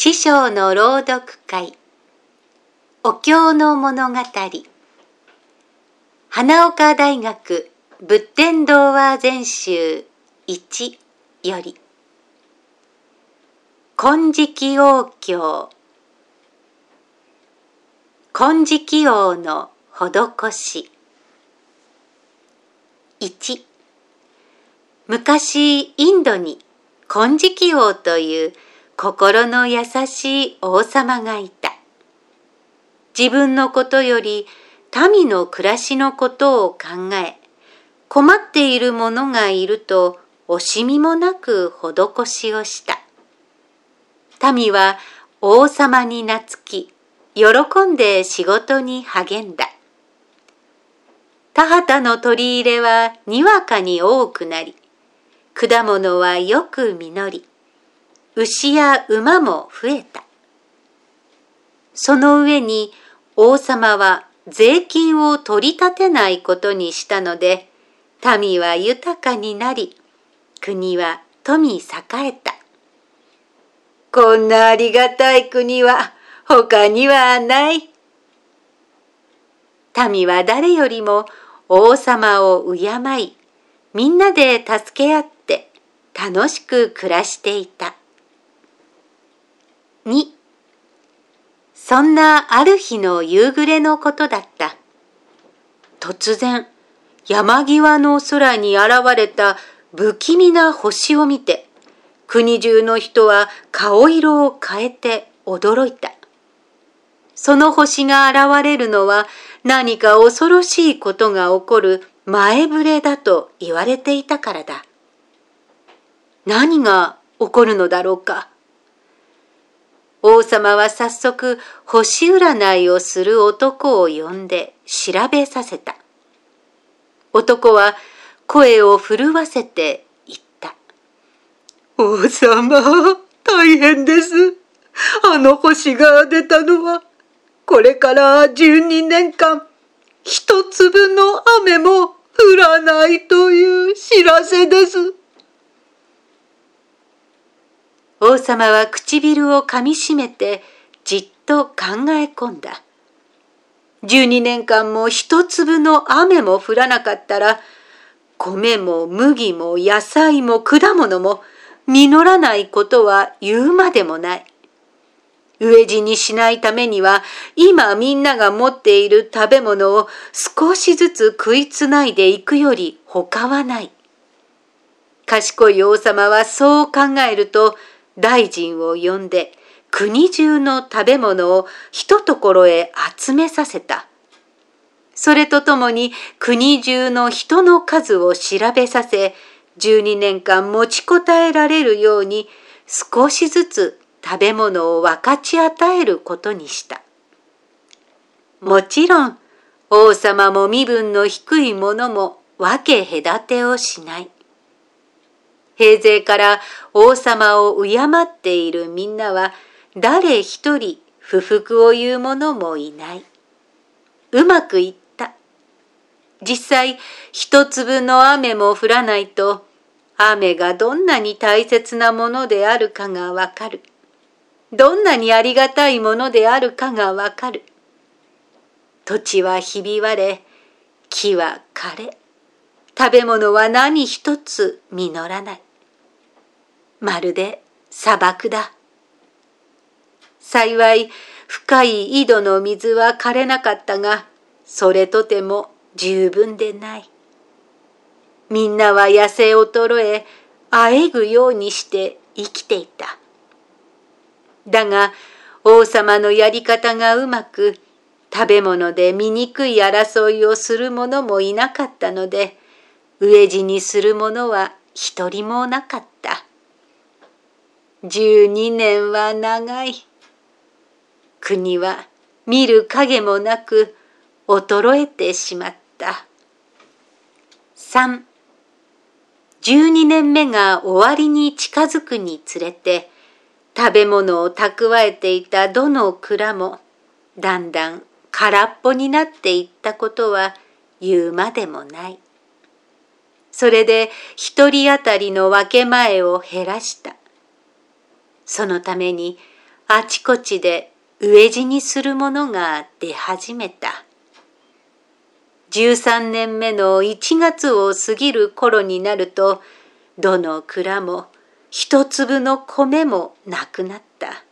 師匠の朗読会。お経の物語。花岡大学仏典童話全集1より。金色王経。金色王の施し。1昔インドに金色王という心の優しい王様がいた。自分のことより民の暮らしのことを考え、困っている者がいると惜しみもなく施しをした。民は王様に懐き、喜んで仕事に励んだ。田畑の取り入れはにわかに多くなり、果物はよく実り、牛や馬も増えた。その上に王様は税金を取り立てないことにしたので、民は豊かになり、国は富栄えた。こんなありがたい国は他にはない。民は誰よりも王様を敬い、みんなで助け合って楽しく暮らしていた。2そんなある日の夕暮れのことだった。突然、山際の空に現れた不気味な星を見て、国中の人は顔色を変えて驚いた。その星が現れるのは何か恐ろしいことが起こる前触れだと言われていたからだ。何が起こるのだろうか。王様は早速星占いをする男を呼んで調べさせた。男は声を震わせて言った。王様、大変です。あの星が出たのは、これから12年間、一粒の雨も降らないという知らせです。王様は唇をかみしめてじっと考え込んだ。12年間も一粒の雨も降らなかったら、米も麦も野菜も果物も実らないことは言うまでもない。飢え死にしないためには、今みんなが持っている食べ物を少しずつ食いつないでいくより他はない。賢い王様はそう考えると、大臣を呼んで国中の食べ物をひとところへ集めさせた。それとともに国中の人の数を調べさせ、12年間持ちこたえられるように少しずつ食べ物を分かち与えることにした。もちろん王様も身分の低い者も分け隔てをしない。平勢から王様を敬っているみんなは誰一人不服を言う者もいない。うまくいった。実際一粒の雨も降らないと雨がどんなに大切なものであるかがわかる。どんなにありがたいものであるかがわかる。土地はひび割れ、木は枯れ、食べ物は何一つ実らない。まるで砂漠だ。幸い深い井戸の水は枯れなかったが、それとても十分でない。みんなは痩せ衰え、あえぐようにして生きていた。だが王様のやり方がうまく、食べ物で醜い争いをする者もいなかったので、飢え死にする者は一人もなかった。12年は長い。国は見る影もなく衰えてしまった。3. 12年目が終わりに近づくにつれて食べ物を蓄えていたどの蔵もだんだん空っぽになっていったことは言うまでもない。それで一人当たりの分け前を減らした。そのためにあちこちで飢え死にする者が出始めた。13年目の1月を過ぎる頃になると、どの蔵も一粒の米もなくなった。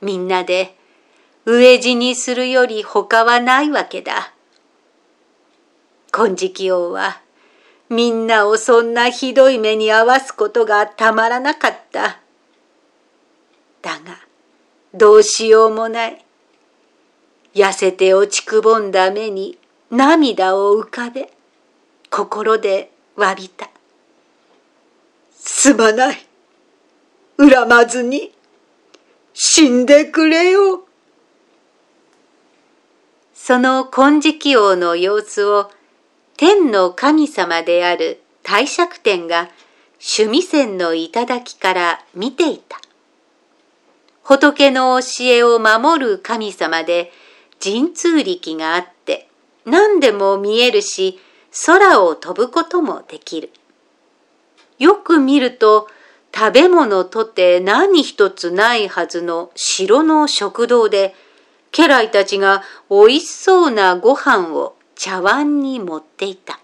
みんなで飢え死にするより他はないわけだ。金色王はみんなをそんなひどい目に遭わすことがたまらなかった。だが、どうしようもない。痩せて落ちくぼんだ目に涙を浮かべ、心で詫びた。すまない。恨まずに、死んでくれよ。その金色王の様子を天の神様である帝釈天が趣味線の頂から見ていた。仏の教えを守る神様で神通力があって何でも見えるし空を飛ぶこともできる。よく見ると食べ物とて何一つないはずの城の食堂で家来たちがおいしそうなご飯を茶碗に持っていた。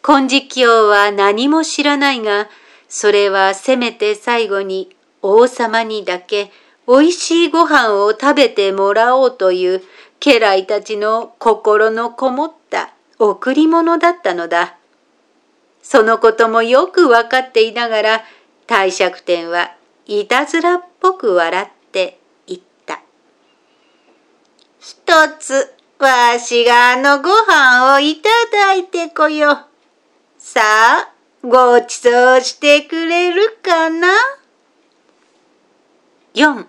金色王は何も知らないが、それはせめて最後に王様にだけおいしいご飯を食べてもらおうという家来たちの心のこもった贈り物だったのだ。そのこともよくわかっていながら、帝釈天はいたずらっぽく笑って言った。一つわしがあのご飯をいただいてこよう。さあ、ごちそうしてくれるかな？四。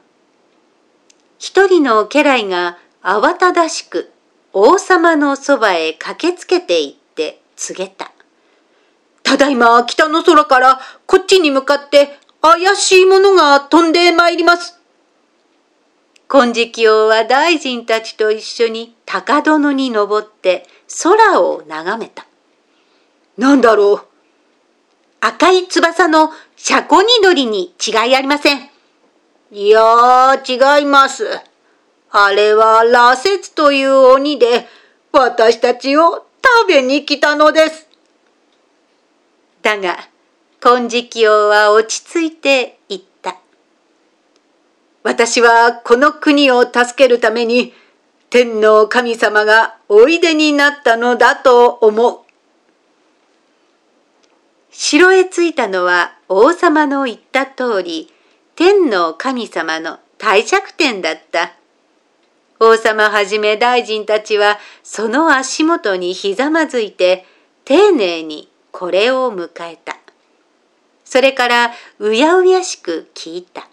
一人の家来が慌ただしく王様のそばへ駆けつけて行って告げた。ただいま北の空からこっちに向かって怪しいものが飛んでまいります。金色王は大臣たちと一緒に高殿に登って空を眺めた。なんだろう赤い翼のシャコニドリに違いありません。いやー、違います。あれは羅刹という鬼で、私たちを食べに来たのです。だが、金色王は落ち着いて言った。私はこの国を助けるために天の神様がおいでになったのだと思う。城へ着いたのは王様の言った通り、天の神様の帝釈天だった。王様はじめ大臣たちはその足元にひざまずいて丁寧にこれを迎えた。それからうやうやしく聞いた。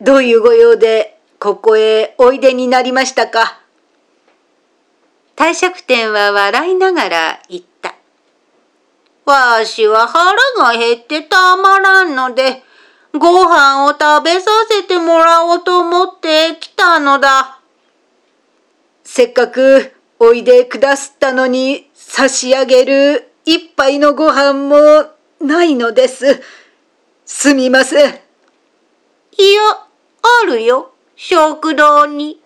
どういうご用でここへおいでになりましたか？帝釈天は笑いながら言った。わしは腹が減ってたまらんので、ご飯を食べさせてもらおうと思って来たのだ。せっかくおいでくだすったのに差し上げる一杯のご飯もないのです。すみません。いや、あるよ、食堂に。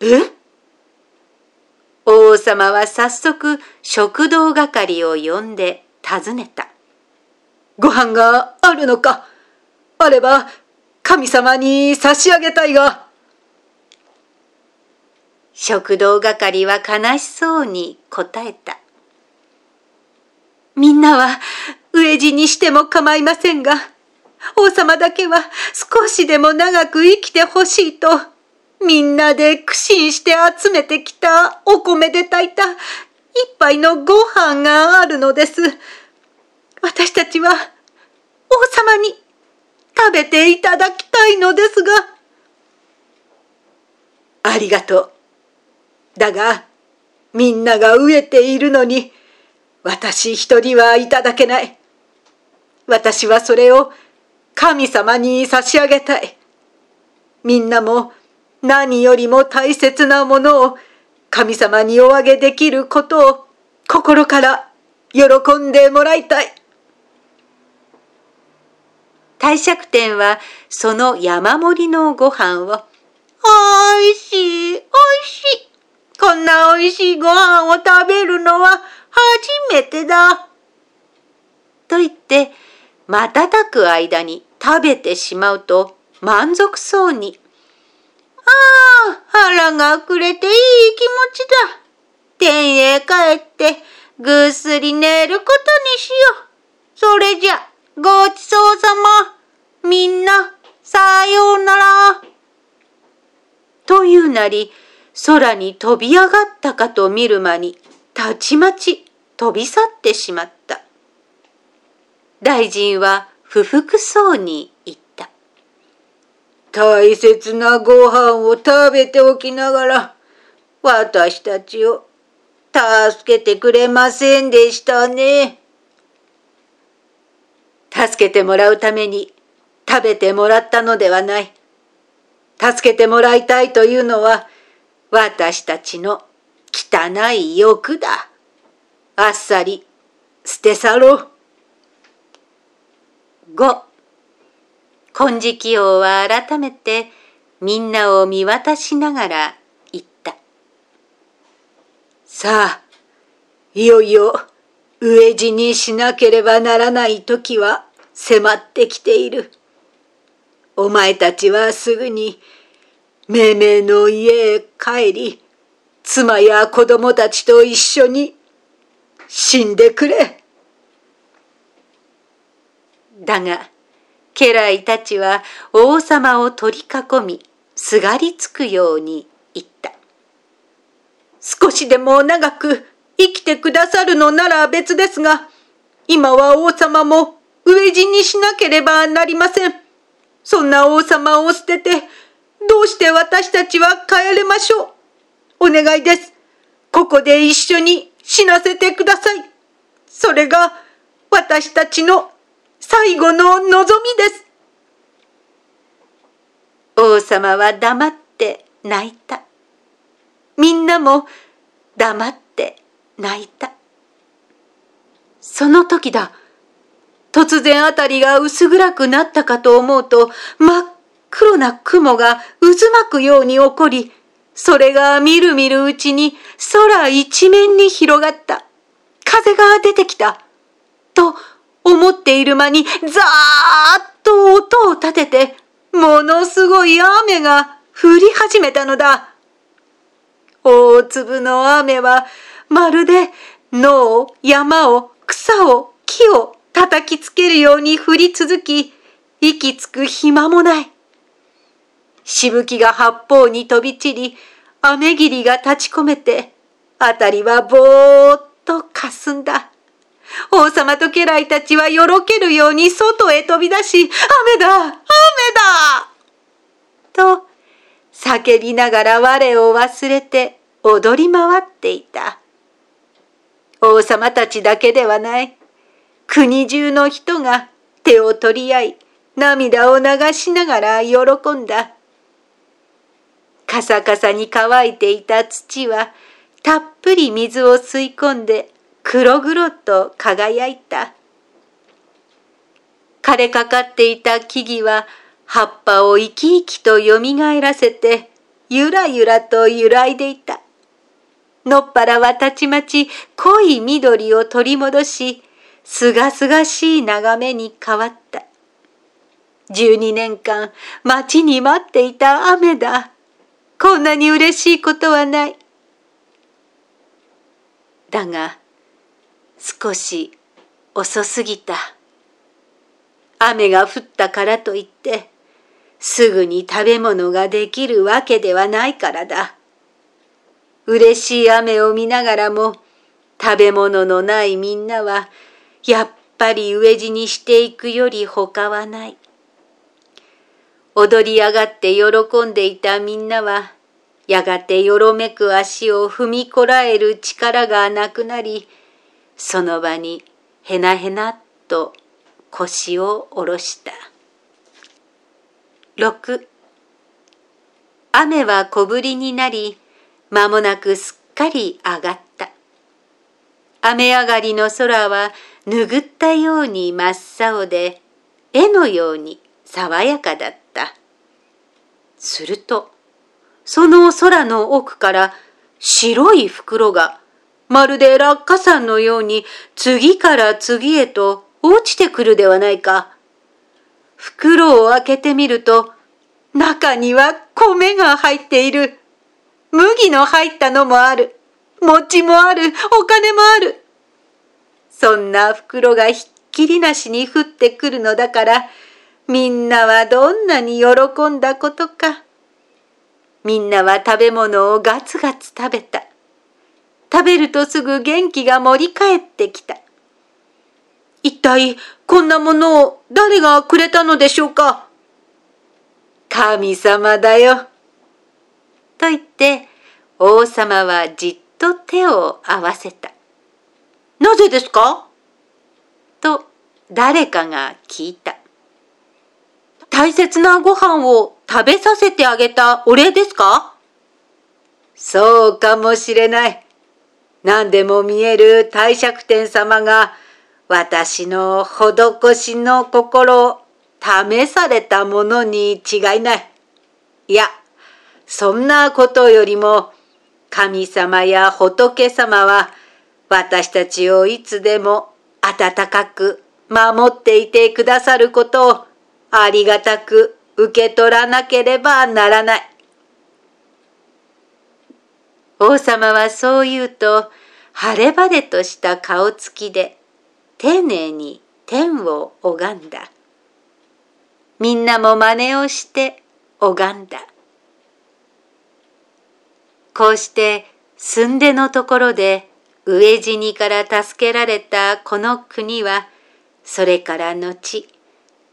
え？王様は早速食堂係を呼んで尋ねた。ご飯があるのか？あれば神様に差し上げたいが。食堂係は悲しそうに答えた。みんなは飢え死にしても構いませんが、王様だけは少しでも長く生きてほしいと、みんなで苦心して集めてきたお米で炊いた一杯のご飯があるのです。私たちは王様に食べていただきたいのですが。ありがとう。だが、みんなが飢えているのに、私一人はいただけない。私はそれを神様に差し上げたい。みんなも何よりも大切なものを神様におあげできることを心から喜んでもらいたい。帝釈天はその山盛りのご飯を、おいしい、おいしい。こんなおいしいご飯を食べるのは初めてだ。と言って、瞬く間に食べてしまうと満足そうに。ああ、腹がくれていい気持ちだ。天へ帰ってぐっすり寝ることにしよう。それじゃ、ごちそうさま。みんな、さようなら。というなり、空に飛び上がったかと見る間に、たちまち飛び去ってしまった。大臣は不服そうに言った。大切なご飯を食べておきながら、私たちを助けてくれませんでしたね。助けてもらうために食べてもらったのではない。助けてもらいたいというのは私たちの汚い欲だ。あっさり捨て去ろう。5金色王は改めてみんなを見渡しながら言った。さあ、いよいよ飢え死にしなければならない時は迫ってきている。お前たちはすぐに命名の家へ帰り、妻や子供たちと一緒に死んでくれ。だが、家来たちは王様を取り囲み、すがりつくように言った。少しでも長く生きてくださるのなら別ですが、今は王様も飢え死にしなければなりません。そんな王様を捨てて、どうして私たちは帰れましょう。お願いです。ここで一緒に死なせてください。それが私たちの最後の望みです。王様は黙って泣いた。みんなも黙って泣いた。その時だ。突然あたりが薄暗くなったかと思うと真っ黒な雲が渦巻くように起こり、それがみるみるうちに空一面に広がった。風が出てきた。と思っている間にザーッと音を立てて、ものすごい雨が降り始めたのだ。大粒の雨はまるで野を、山を、草を、木を叩きつけるように降り続き、息つく暇もない。しぶきが八方に飛び散り、雨霧が立ち込めて、あたりはぼーっと霞んだ。王様と家来たちはよろけるように外へ飛び出し、雨だ雨だと叫びながら我を忘れて踊り回っていた。王様たちだけではない。国中の人が手を取り合い、涙を流しながら喜んだ。カサカサに乾いていた土はたっぷり水を吸い込んで黒々と輝いた。枯れかかっていた木々は葉っぱを生き生きとよみがえらせてゆらゆらと揺らいでいた。のっぱらはたちまち濃い緑を取り戻し、すがすがしい眺めに変わった。十二年間待ちに待っていた雨だ。こんなに嬉しいことはない。だが、少し遅すぎた。雨が降ったからといって、すぐに食べ物ができるわけではないからだ。嬉しい雨を見ながらも、食べ物のないみんなは、やっぱり飢え死にしていくより他はない。踊り上がって喜んでいたみんなは、やがてよろめく足を踏みこらえる力がなくなり、その場にへなへなと腰を下ろした。6雨は小降りになり、間もなくすっかり上がった。雨上がりの空は拭ったように真っ青で、絵のように爽やかだった。すると、その空の奥から白い袋がまるで落下山のように次から次へと落ちてくるではないか。袋を開けてみると、中には米が入っている。麦の入ったのもある。餅もある。お金もある。そんな袋がひっきりなしに降ってくるのだから、みんなはどんなに喜んだことか。みんなは食べ物をガツガツ食べた。食べるとすぐ元気が盛り返ってきた。一体こんなものを誰がくれたのでしょうか神様だよ。と言って王様はじっと手を合わせた。なぜですか？と誰かが聞いた。大切なご飯を食べさせてあげたお礼ですか？そうかもしれない。何でも見える帝釈天様が私の施しの心を試されたものに違いない。いや、そんなことよりも神様や仏様は私たちをいつでも温かく守っていてくださることをありがたく受け取らなければならない。王様はそう言うと晴れ晴れとした顔つきで丁寧に天を拝んだ。みんなも真似をして拝んだ。こうしてすんでのところで飢え死にから助けられたこの国はそれから後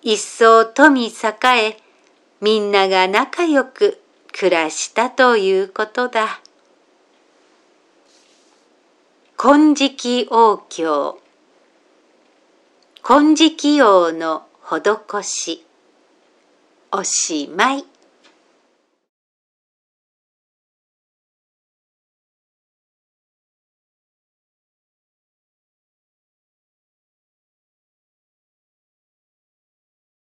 一層富栄えみんなが仲良く暮らしたということだ。金色王教金色王の施しおしまい